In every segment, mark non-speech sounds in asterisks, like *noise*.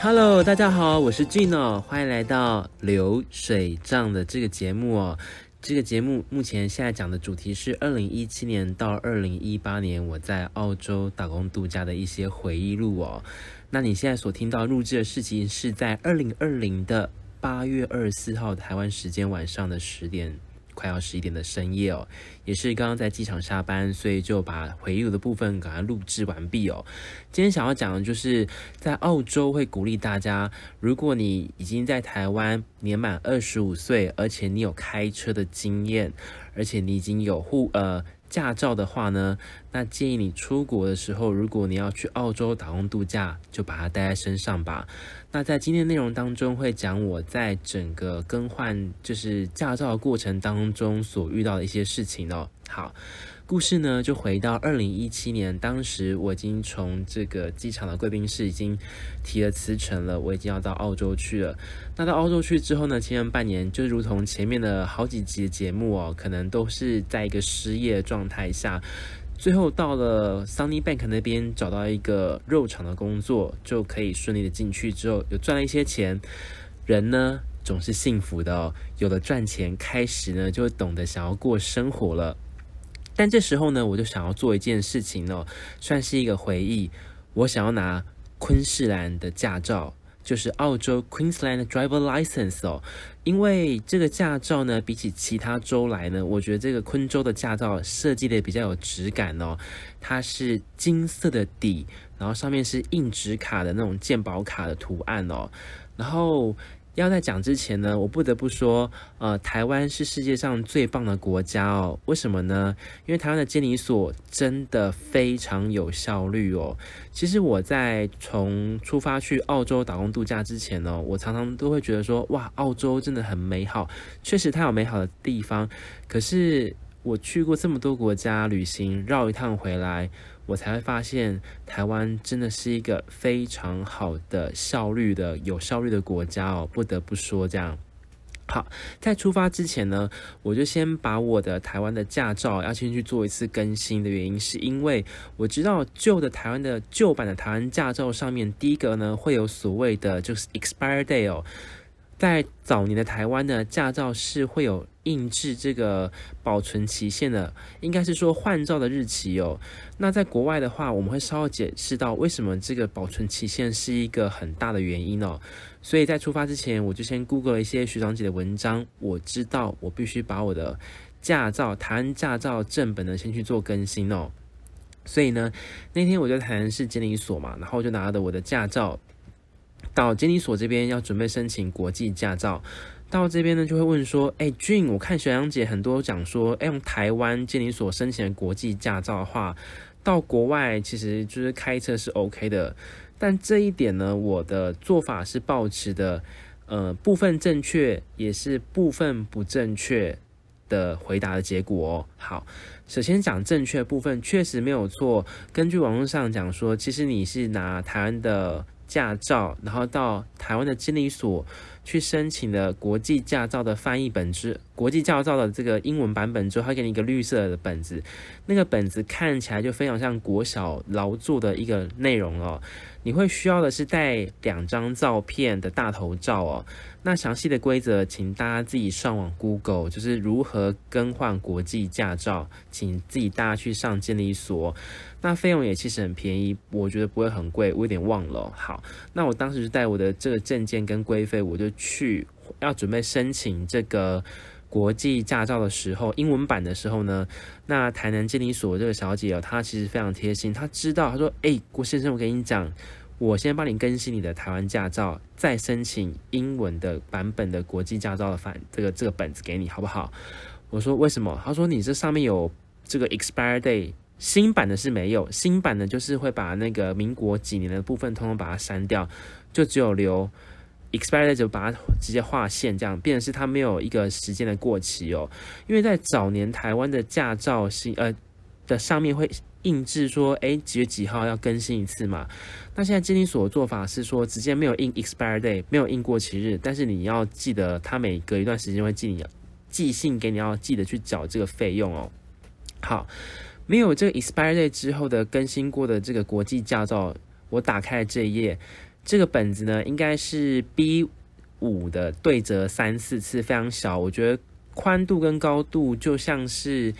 Hello，大家好，我是 Gino，欢迎来到流水账的这个节目哦。这个节目目前现在讲的主题是二零一七年到二零一八年我在澳洲打工度假的一些回忆录哦。那你现在所听到录制的事情是在二零二零的八月二十四号台湾时间晚上的十点。快要十一点的深夜哦，也是刚刚在机场下班，所以就把回忆的部分给它录制完毕哦。今天想要讲的就是在澳洲会鼓励大家，如果你已经在台湾年满二十五岁，而且你有开车的经验，而且你已经有户呃。驾照的话呢，那建议你出国的时候，如果你要去澳洲打工度假，就把它带在身上吧。那在今天内容当中会讲我在整个更换就是驾照过程当中所遇到的一些事情哦。好。故事呢，就回到二零一七年，当时我已经从这个机场的贵宾室已经提了辞呈了，我已经要到澳洲去了。那到澳洲去之后呢，前半年就如同前面的好几集的节目哦，可能都是在一个失业状态下，最后到了 Sunnybank 那边找到一个肉厂的工作，就可以顺利的进去之后，有赚了一些钱。人呢，总是幸福的哦，有了赚钱，开始呢就懂得想要过生活了。但这时候呢，我就想要做一件事情哦，算是一个回忆。我想要拿昆士兰的驾照，就是澳洲 Queensland Driver License 哦。因为这个驾照呢，比起其他州来呢，我觉得这个昆州的驾照设计的比较有质感哦。它是金色的底，然后上面是硬纸卡的那种健保卡的图案哦，然后。要在讲之前呢，我不得不说，呃，台湾是世界上最棒的国家哦。为什么呢？因为台湾的监理所真的非常有效率哦。其实我在从出发去澳洲打工度假之前呢，我常常都会觉得说，哇，澳洲真的很美好。确实，它有美好的地方。可是我去过这么多国家旅行，绕一趟回来。我才会发现，台湾真的是一个非常好的效率的、有效率的国家哦，不得不说这样。好，在出发之前呢，我就先把我的台湾的驾照要先去做一次更新的原因，是因为我知道旧的台湾的旧版的台湾驾照上面，第一个呢会有所谓的就是 expire day 哦，在早年的台湾呢，驾照是会有。印制这个保存期限的，应该是说换照的日期哦。那在国外的话，我们会稍微解释到为什么这个保存期限是一个很大的原因哦。所以在出发之前，我就先 Google 一些学长姐的文章，我知道我必须把我的驾照台湾驾照正本呢先去做更新哦。所以呢，那天我就台南市监理所嘛，然后就拿着我的驾照到监理所这边要准备申请国际驾照。到这边呢，就会问说：“哎，俊，我看小杨姐很多讲说，哎，用台湾监理所申请的国际驾照的话，到国外其实就是开车是 OK 的。但这一点呢，我的做法是抱持的，呃，部分正确，也是部分不正确的回答的结果。好，首先讲正确部分，确实没有错。根据网络上讲说，其实你是拿台湾的驾照，然后到台湾的监理所。”去申请的国际驾照的翻译本之国际驾照的这个英文版本之后，他给你一个绿色的本子，那个本子看起来就非常像国小劳作的一个内容哦。你会需要的是带两张照片的大头照哦。那详细的规则，请大家自己上网 Google，就是如何更换国际驾照，请自己大家去上监理所。那费用也其实很便宜，我觉得不会很贵，我有点忘了。好，那我当时就带我的这个证件跟规费，我就去要准备申请这个国际驾照的时候，英文版的时候呢，那台南监理所这个小姐哦，她其实非常贴心，她知道，她说：“诶，郭先生，我跟你讲，我先帮你更新你的台湾驾照，再申请英文的版本的国际驾照的反这个这个本子给你，好不好？”我说：“为什么？”她说：“你这上面有这个 expire day。”新版的是没有，新版的就是会把那个民国几年的部分通通把它删掉，就只有留 expired 就把它直接划线，这样变成是它没有一个时间的过期哦。因为在早年台湾的驾照新呃的上面会印制说，哎几月几号要更新一次嘛。那现在监理所的做法是说，直接没有印 expired day，没有印过期日，但是你要记得，他每隔一段时间会寄你寄信给你，要记得去缴这个费用哦。好。没有这个 expired day 之后的更新过的这个国际驾照，我打开这一页，这个本子呢，应该是 B 五的对折三四次，非常小。我觉得宽度跟高度就像是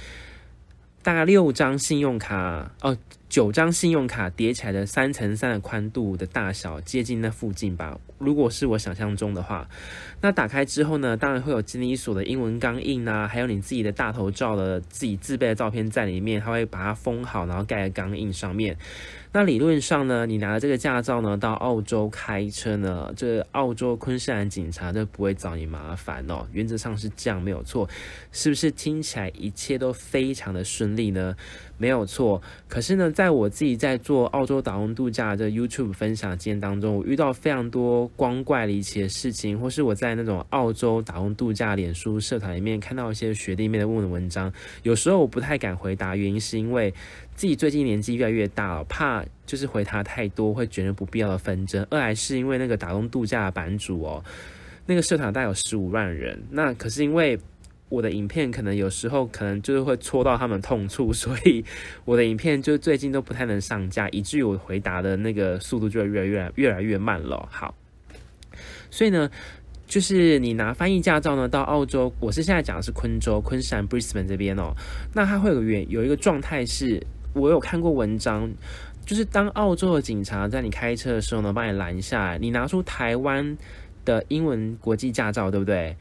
大概六张信用卡哦。九张信用卡叠起来的三乘三的宽度的大小，接近那附近吧。如果是我想象中的话，那打开之后呢，当然会有监理所的英文钢印啊，还有你自己的大头照的自己自备的照片在里面，它会把它封好，然后盖在钢印上面。那理论上呢，你拿了这个驾照呢，到澳洲开车呢，这澳洲昆士兰警察都不会找你麻烦哦。原则上是这样，没有错。是不是听起来一切都非常的顺利呢？没有错。可是呢，在我自己在做澳洲打工度假的 YouTube 分享经验当中，我遇到非常多光怪离奇的事情，或是我在那种澳洲打工度假脸书社团里面看到一些学弟妹的问的文章，有时候我不太敢回答，原因是因为。自己最近年纪越来越大了，怕就是回答太多会卷入不必要的纷争。二来是因为那个打工度假的版主哦，那个社团大概有十五万人，那可是因为我的影片可能有时候可能就是会戳到他们痛处，所以我的影片就最近都不太能上架，以至于我回答的那个速度就会越来越越来越慢了。好，所以呢，就是你拿翻译驾照呢到澳洲，我是现在讲的是昆州、昆山、Brisbane 这边哦，那它会有原有一个状态是。我有看过文章，就是当澳洲的警察在你开车的时候呢，把你拦下来，你拿出台湾的英文国际驾照，对不对？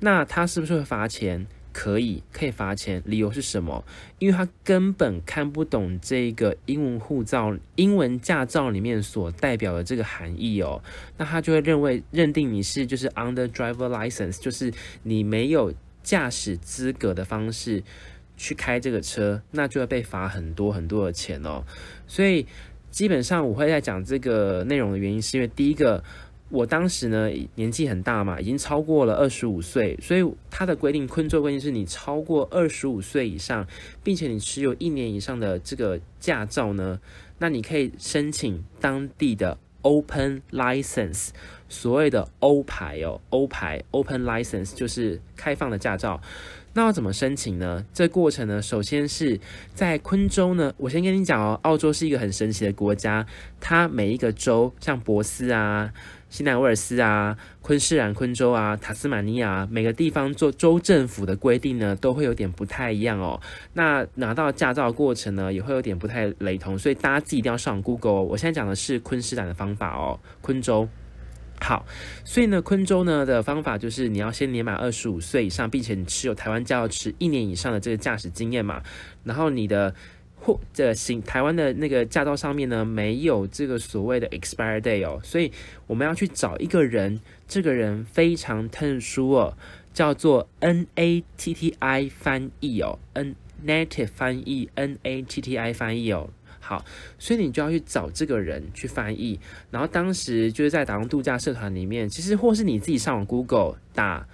那他是不是会罚钱？可以，可以罚钱。理由是什么？因为他根本看不懂这个英文护照、英文驾照里面所代表的这个含义哦。那他就会认为认定你是就是 under driver license，就是你没有驾驶资格的方式。去开这个车，那就会被罚很多很多的钱哦。所以基本上我会在讲这个内容的原因，是因为第一个，我当时呢年纪很大嘛，已经超过了二十五岁，所以它的规定，昆州规定是你超过二十五岁以上，并且你持有一年以上的这个驾照呢，那你可以申请当地的 Open License，所谓的欧牌哦，欧牌 Open License 就是开放的驾照。那要怎么申请呢？这过程呢，首先是在昆州呢。我先跟你讲哦，澳洲是一个很神奇的国家。它每一个州，像博斯啊、新南威尔斯啊、昆士兰、昆州啊、塔斯马尼亚，每个地方做州政府的规定呢，都会有点不太一样哦。那拿到驾照的过程呢，也会有点不太雷同，所以大家自己一定要上 Google。我现在讲的是昆士兰的方法哦，昆州。好，所以呢，昆州呢的方法就是你要先年满二十五岁以上，并且你持有台湾驾照持一年以上的这个驾驶经验嘛。然后你的或这行台湾的那个驾照上面呢，没有这个所谓的 expire day 哦，所以我们要去找一个人，这个人非常特殊哦，叫做 NATTI 翻译哦，N native 翻译，NATTI 翻译哦。好，所以你就要去找这个人去翻译。然后当时就是在打工度假社团里面，其实或是你自己上网 Google 打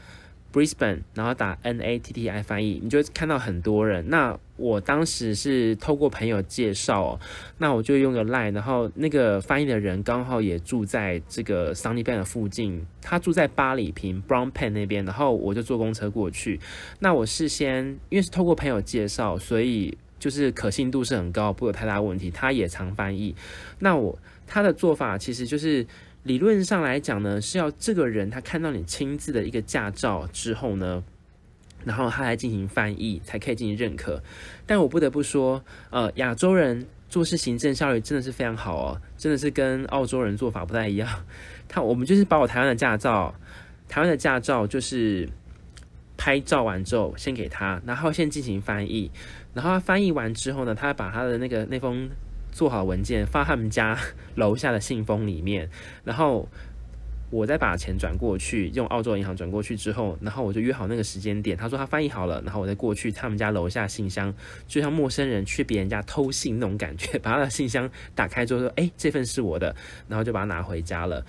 Brisbane，然后打 N A T T I 翻译，你就会看到很多人。那我当时是透过朋友介绍，那我就用个 Line，然后那个翻译的人刚好也住在这个 Sunnybank 的附近，他住在八里坪 Brown Pen 那边，然后我就坐公车过去。那我事先因为是透过朋友介绍，所以。就是可信度是很高，不有太大问题。他也常翻译。那我他的做法其实就是理论上来讲呢，是要这个人他看到你亲自的一个驾照之后呢，然后他来进行翻译，才可以进行认可。但我不得不说，呃，亚洲人做事行政效率真的是非常好哦，真的是跟澳洲人做法不太一样。他我们就是把我台湾的驾照，台湾的驾照就是拍照完之后先给他，然后先进行翻译。然后他翻译完之后呢，他把他的那个那封做好文件放他们家楼下的信封里面，然后我再把钱转过去，用澳洲银行转过去之后，然后我就约好那个时间点。他说他翻译好了，然后我再过去他们家楼下信箱，就像陌生人去别人家偷信那种感觉，把他的信箱打开之后说：“哎，这份是我的。”然后就把它拿回家了。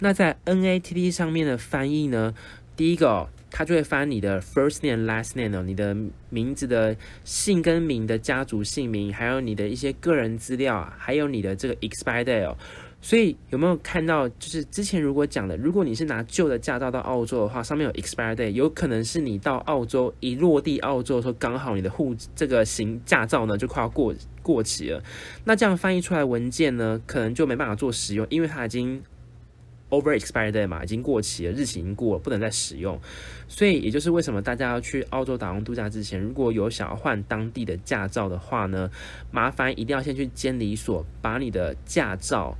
那在 NATT 上面的翻译呢，第一个。他就会翻你的 first name last name 哦，你的名字的姓跟名的家族姓名，还有你的一些个人资料啊，还有你的这个 expire date 哦。所以有没有看到，就是之前如果讲的，如果你是拿旧的驾照到澳洲的话，上面有 expire day，有可能是你到澳洲一落地澳洲的时候，刚好你的户这个行驾照呢就快要过过期了。那这样翻译出来文件呢，可能就没办法做使用，因为它已经 over expired date 嘛，已经过期了，日期已经过了，不能再使用。所以也就是为什么大家要去澳洲打工度假之前，如果有想要换当地的驾照的话呢，麻烦一定要先去监理所把你的驾照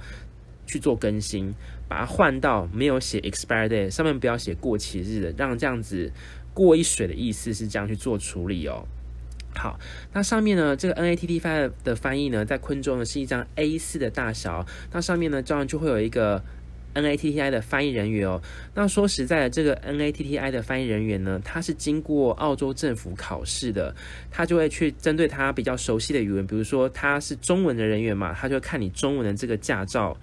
去做更新，把它换到没有写 expired 上面不要写过期日的，让这样子过一水的意思是这样去做处理哦。好，那上面呢，这个 NATT file 的翻译呢，在昆州呢是一张 A4 的大小，那上面呢，照样就会有一个 NATTI 的翻译人员哦。那说实在的，这个 NATTI 的翻译人员呢，他是经过澳洲政府考试的，他就会去针对他比较熟悉的语文，比如说他是中文的人员嘛，他就会看你中文的这个驾照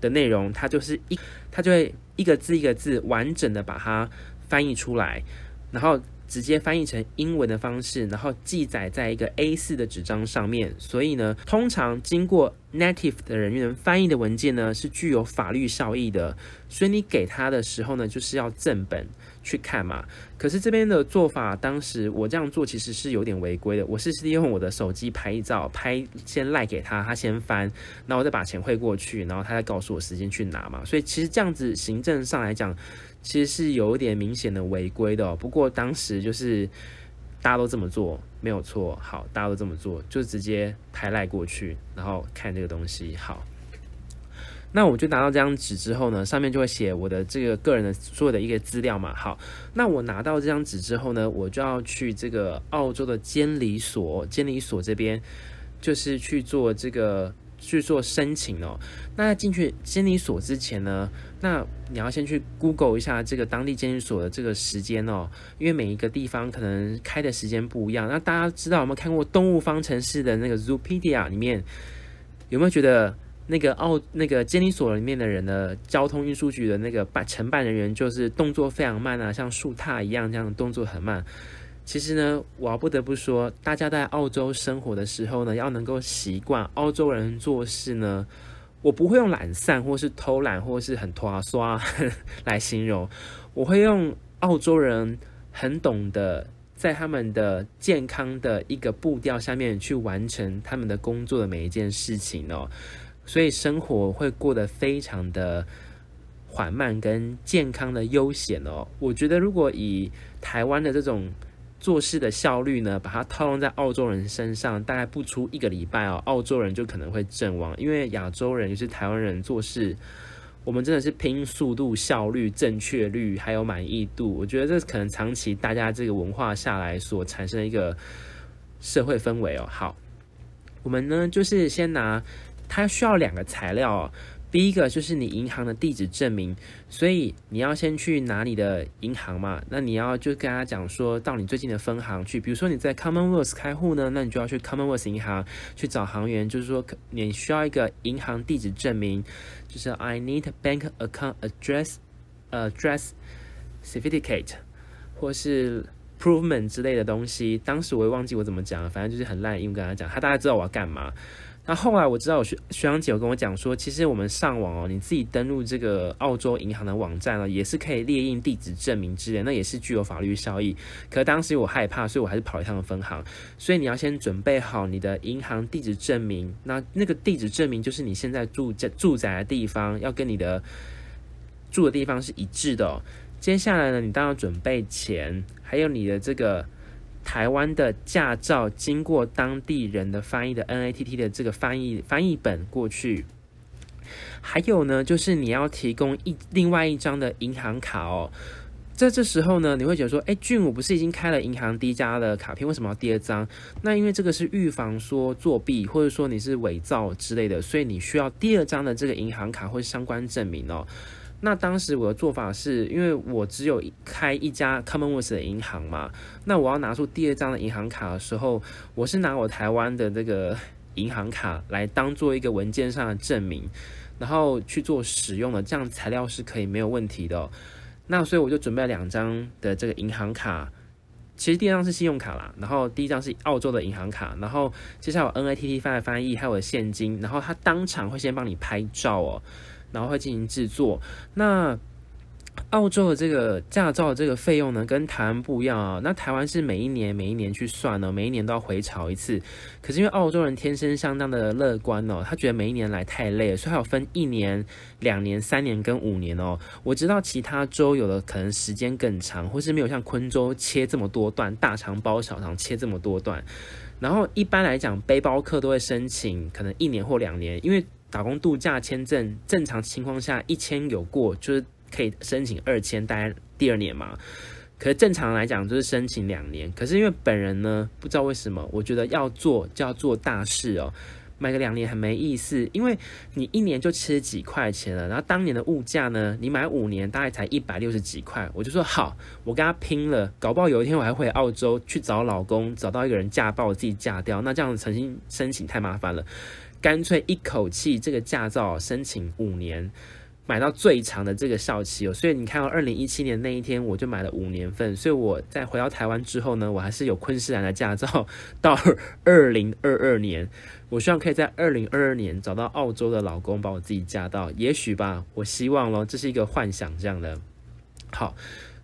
的内容，他就是一，他就会一个字一个字完整的把它翻译出来，然后。直接翻译成英文的方式，然后记载在一个 A4 的纸张上面。所以呢，通常经过 native 的人员翻译的文件呢，是具有法律效益的。所以你给他的时候呢，就是要正本去看嘛。可是这边的做法，当时我这样做其实是有点违规的。我是利用我的手机拍照，拍先赖给他，他先翻，然后我再把钱汇过去，然后他再告诉我时间去拿嘛。所以其实这样子行政上来讲。其实是有一点明显的违规的哦，不过当时就是大家都这么做，没有错。好，大家都这么做，就直接拍赖过去，然后看这个东西。好，那我就拿到这张纸之后呢，上面就会写我的这个个人的所有的一个资料嘛。好，那我拿到这张纸之后呢，我就要去这个澳洲的监理所，监理所这边就是去做这个。去做申请哦。那进去监理所之前呢，那你要先去 Google 一下这个当地监理所的这个时间哦，因为每一个地方可能开的时间不一样。那大家知道有没有看过动物方程式的那个 Zoopedia 里面，有没有觉得那个澳那个监理所里面的人的交通运输局的那个办承办人员就是动作非常慢啊，像树獭一样这样动作很慢。其实呢，我要不得不说，大家在澳洲生活的时候呢，要能够习惯澳洲人做事呢，我不会用懒散或是偷懒或是很拖刷 *laughs* 来形容，我会用澳洲人很懂得在他们的健康的一个步调下面去完成他们的工作的每一件事情哦，所以生活会过得非常的缓慢跟健康的悠闲哦。我觉得如果以台湾的这种做事的效率呢，把它套用在澳洲人身上，大概不出一个礼拜哦，澳洲人就可能会阵亡。因为亚洲人就是台湾人做事，我们真的是拼速度、效率、正确率，还有满意度。我觉得这可能长期大家这个文化下来所产生的一个社会氛围哦。好，我们呢就是先拿，它需要两个材料哦。第一个就是你银行的地址证明，所以你要先去拿你的银行嘛，那你要就跟他讲说到你最近的分行去，比如说你在 Commonwealth 开户呢，那你就要去 Commonwealth 银行去找行员，就是说你需要一个银行地址证明，就是 I need bank account address address certificate 或是 provement 之类的东西。当时我也忘记我怎么讲，反正就是很烂英文跟他讲，他大概知道我要干嘛。那后来我知道，我学学长姐有跟我讲说，其实我们上网哦，你自己登录这个澳洲银行的网站呢，也是可以列印地址证明之类，那也是具有法律效益。可当时我害怕，所以我还是跑一趟分行。所以你要先准备好你的银行地址证明，那那个地址证明就是你现在住在住宅的地方，要跟你的住的地方是一致的。接下来呢，你当然要准备钱，还有你的这个。台湾的驾照经过当地人的翻译的 NATT 的这个翻译翻译本过去，还有呢，就是你要提供一另外一张的银行卡哦。在这时候呢，你会觉得说，哎，俊，我不是已经开了银行第一家的卡片，为什么要第二张？那因为这个是预防说作弊，或者说你是伪造之类的，所以你需要第二张的这个银行卡或相关证明哦。那当时我的做法是，因为我只有一开一家 Commonwealth 的银行嘛，那我要拿出第二张的银行卡的时候，我是拿我台湾的这个银行卡来当做一个文件上的证明，然后去做使用的，这样材料是可以没有问题的。那所以我就准备了两张的这个银行卡，其实第二张是信用卡啦，然后第一张是澳洲的银行卡，然后接下来有 NATT 翻来翻译，还有我的现金，然后他当场会先帮你拍照哦。然后会进行制作。那澳洲的这个驾照的这个费用呢，跟台湾不一样啊。那台湾是每一年每一年去算呢，每一年都要回潮一次。可是因为澳洲人天生相当的乐观哦，他觉得每一年来太累了，所以他有分一年、两年、三年跟五年哦。我知道其他州有的可能时间更长，或是没有像昆州切这么多段，大肠包小肠切这么多段。然后一般来讲，背包客都会申请可能一年或两年，因为打工度假签证正常情况下一签有过就是。可以申请二签，大概第二年嘛。可是正常来讲就是申请两年。可是因为本人呢，不知道为什么，我觉得要做就要做大事哦。买个两年很没意思，因为你一年就七十几块钱了，然后当年的物价呢，你买五年大概才一百六十几块。我就说好，我跟他拼了，搞不好有一天我还回澳洲去找老公，找到一个人嫁，把我自己嫁掉。那这样子重新申请太麻烦了，干脆一口气这个驾照申请五年。买到最长的这个效期哦，所以你看到二零一七年那一天，我就买了五年份。所以我在回到台湾之后呢，我还是有昆士兰的驾照到二零二二年。我希望可以在二零二二年找到澳洲的老公，把我自己嫁到，也许吧，我希望咯，这是一个幻想这样的。好。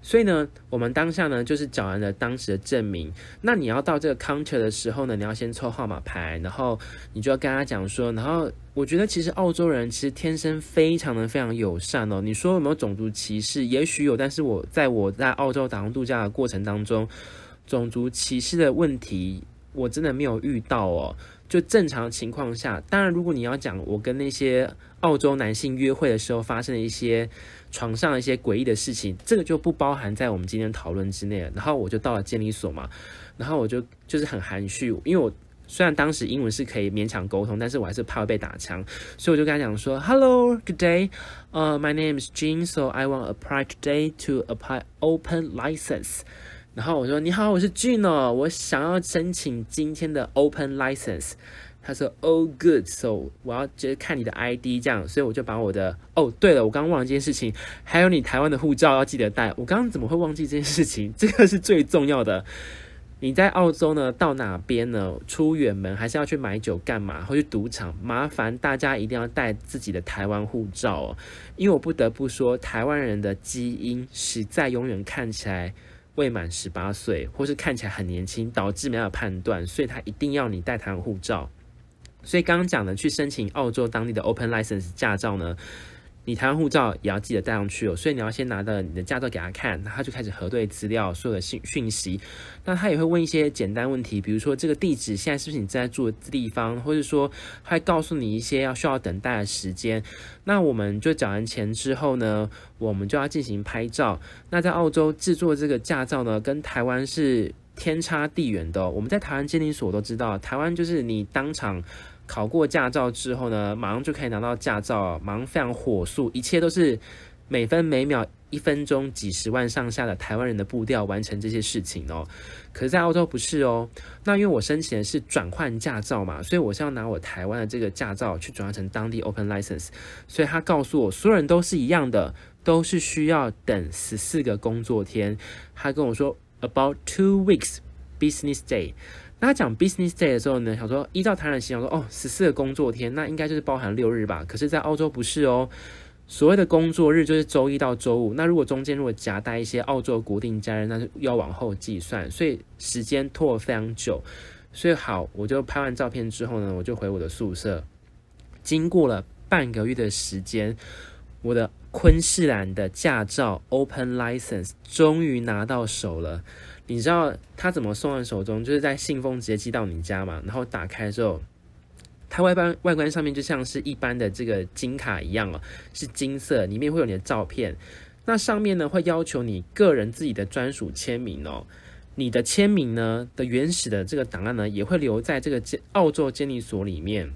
所以呢，我们当下呢就是找完了当时的证明。那你要到这个 counter 的时候呢，你要先抽号码牌，然后你就要跟他讲说。然后我觉得其实澳洲人其实天生非常的非常友善哦。你说有没有种族歧视？也许有，但是我在我在澳洲打工度假的过程当中，种族歧视的问题我真的没有遇到哦。就正常情况下，当然如果你要讲我跟那些澳洲男性约会的时候发生的一些。床上一些诡异的事情，这个就不包含在我们今天讨论之内。然后我就到了监理所嘛，然后我就就是很含蓄，因为我虽然当时英文是可以勉强沟通，但是我还是怕被打枪，所以我就跟他讲说：“Hello, good day. 呃、uh, my name is Jean, so I want apply today to apply open license。”然后我说：“你好，我是 Jean 哦，我想要申请今天的 open license。”他说：“Oh, good. So 我要就是看你的 ID 这样，所以我就把我的哦，对了，我刚刚忘了这件事情，还有你台湾的护照要记得带。我刚刚怎么会忘记这件事情？*laughs* 这个是最重要的。你在澳洲呢，到哪边呢？出远门还是要去买酒干嘛？或去赌场？麻烦大家一定要带自己的台湾护照哦，因为我不得不说，台湾人的基因实在永远看起来未满十八岁，或是看起来很年轻，导致没有判断，所以他一定要你带他的护照。”所以刚刚讲的去申请澳洲当地的 Open License 驾照呢，你台湾护照也要记得带上去哦。所以你要先拿到你的驾照给他看，他就开始核对资料，所有的讯讯息。那他也会问一些简单问题，比如说这个地址现在是不是你正在住的地方，或者说他会告诉你一些要需要等待的时间。那我们就缴完钱之后呢，我们就要进行拍照。那在澳洲制作这个驾照呢，跟台湾是天差地远的。我们在台湾监理所都知道，台湾就是你当场。考过驾照之后呢，马上就可以拿到驾照，马上非常火速，一切都是每分每秒、一分钟几十万上下的台湾人的步调完成这些事情哦。可是，在澳洲不是哦。那因为我申请的是转换驾照嘛，所以我是要拿我台湾的这个驾照去转换成当地 Open License。所以他告诉我，所有人都是一样的，都是需要等十四个工作天。他跟我说，about two weeks business day。那他讲 business day 的时候呢，想说依照台湾的习惯说，哦，十四个工作天，那应该就是包含六日吧？可是，在澳洲不是哦，所谓的工作日就是周一到周五。那如果中间如果夹带一些澳洲固定假日，那就要往后计算，所以时间拖了非常久。所以好，我就拍完照片之后呢，我就回我的宿舍。经过了半个月的时间，我的昆士兰的驾照 Open License 终于拿到手了。你知道他怎么送到手中？就是在信封直接寄到你家嘛。然后打开之后，它外观外观上面就像是一般的这个金卡一样哦，是金色，里面会有你的照片。那上面呢会要求你个人自己的专属签名哦。你的签名呢的原始的这个档案呢也会留在这个澳洲监理所里面。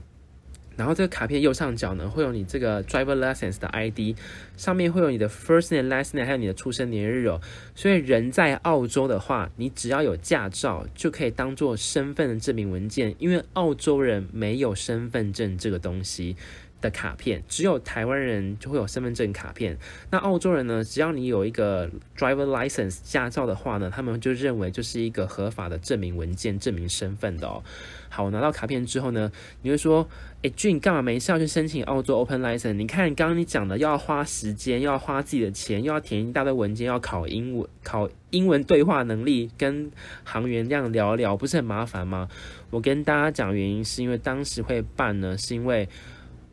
然后这个卡片右上角呢，会有你这个 driver license 的 ID，上面会有你的 first name、last name，还有你的出生年月日哦。所以人在澳洲的话，你只要有驾照，就可以当做身份的证明文件。因为澳洲人没有身份证这个东西，的卡片，只有台湾人就会有身份证卡片。那澳洲人呢？只要你有一个 driver license 驾照的话呢，他们就认为就是一个合法的证明文件，证明身份的哦。好，拿到卡片之后呢，你会说，哎俊干嘛没事要去申请澳洲 Open License？你看刚刚你讲的，要花时间，要花自己的钱，又要填一大堆文件，要考英文，考英文对话能力，跟行员这样聊聊，不是很麻烦吗？我跟大家讲原因，是因为当时会办呢，是因为。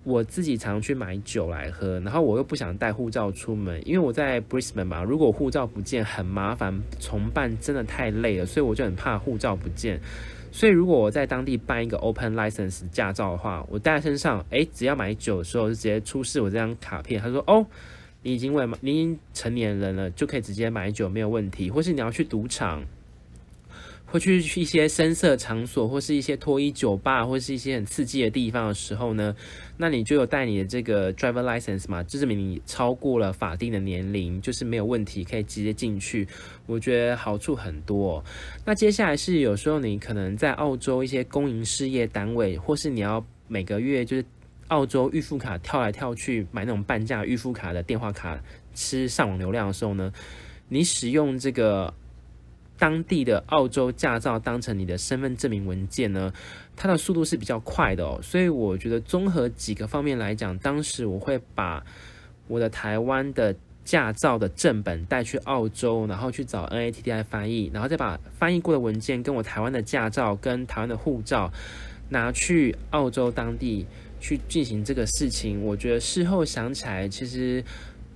我自己常去买酒来喝，然后我又不想带护照出门，因为我在 Brisbane 嘛，如果护照不见很麻烦，重办真的太累了，所以我就很怕护照不见。所以如果我在当地办一个 Open License 驾照的话，我带在身上，诶，只要买酒的时候就直接出示我这张卡片，他说哦，你已经未满，你已经成年人了，就可以直接买酒没有问题，或是你要去赌场。会去一些深色场所，或是一些脱衣酒吧，或是一些很刺激的地方的时候呢，那你就有带你的这个 driver license 嘛，就证明你超过了法定的年龄，就是没有问题，可以直接进去。我觉得好处很多。那接下来是有时候你可能在澳洲一些公营事业单位，或是你要每个月就是澳洲预付卡跳来跳去买那种半价预付卡的电话卡吃上网流量的时候呢，你使用这个。当地的澳洲驾照当成你的身份证明文件呢，它的速度是比较快的哦，所以我觉得综合几个方面来讲，当时我会把我的台湾的驾照的正本带去澳洲，然后去找 NATTI 翻译，然后再把翻译过的文件跟我台湾的驾照跟台湾的护照拿去澳洲当地去进行这个事情。我觉得事后想起来，其实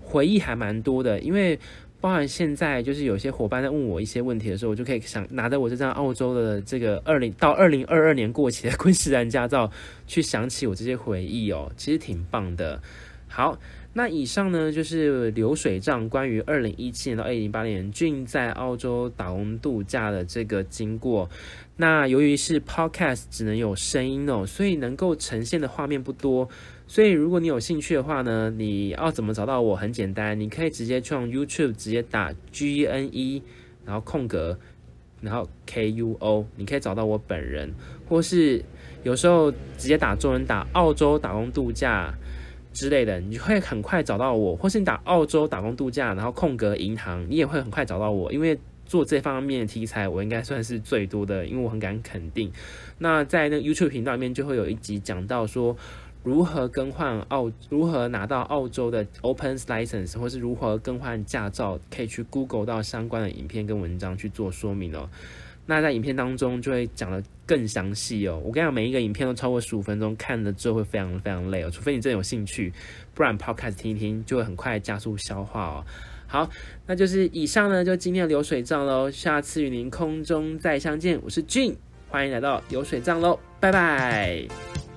回忆还蛮多的，因为。包含现在就是有些伙伴在问我一些问题的时候，我就可以想拿着我这张澳洲的这个二零到二零二二年过期的昆士兰驾照，去想起我这些回忆哦，其实挺棒的。好，那以上呢就是流水账，关于二零一七年到二零零八年俊在澳洲打工度假的这个经过。那由于是 Podcast，只能有声音哦，所以能够呈现的画面不多。所以，如果你有兴趣的话呢，你要怎么找到我？很简单，你可以直接去用 YouTube 直接打 G N E，然后空格，然后 K U O，你可以找到我本人。或是有时候直接打中文，打澳洲打工度假之类的，你会很快找到我。或是你打澳洲打工度假，然后空格银行，你也会很快找到我。因为做这方面的题材，我应该算是最多的，因为我很敢肯定。那在那个 YouTube 频道里面，就会有一集讲到说。如何更换澳？如何拿到澳洲的 Open License，或是如何更换驾照？可以去 Google 到相关的影片跟文章去做说明哦。那在影片当中就会讲得更详细哦。我跟你讲，每一个影片都超过十五分钟，看了之后会非常非常累哦。除非你真的有兴趣，不然 Podcast 听一听就会很快加速消化哦。好，那就是以上呢，就今天的流水账喽。下次与您空中再相见，我是俊欢迎来到流水账喽，拜拜。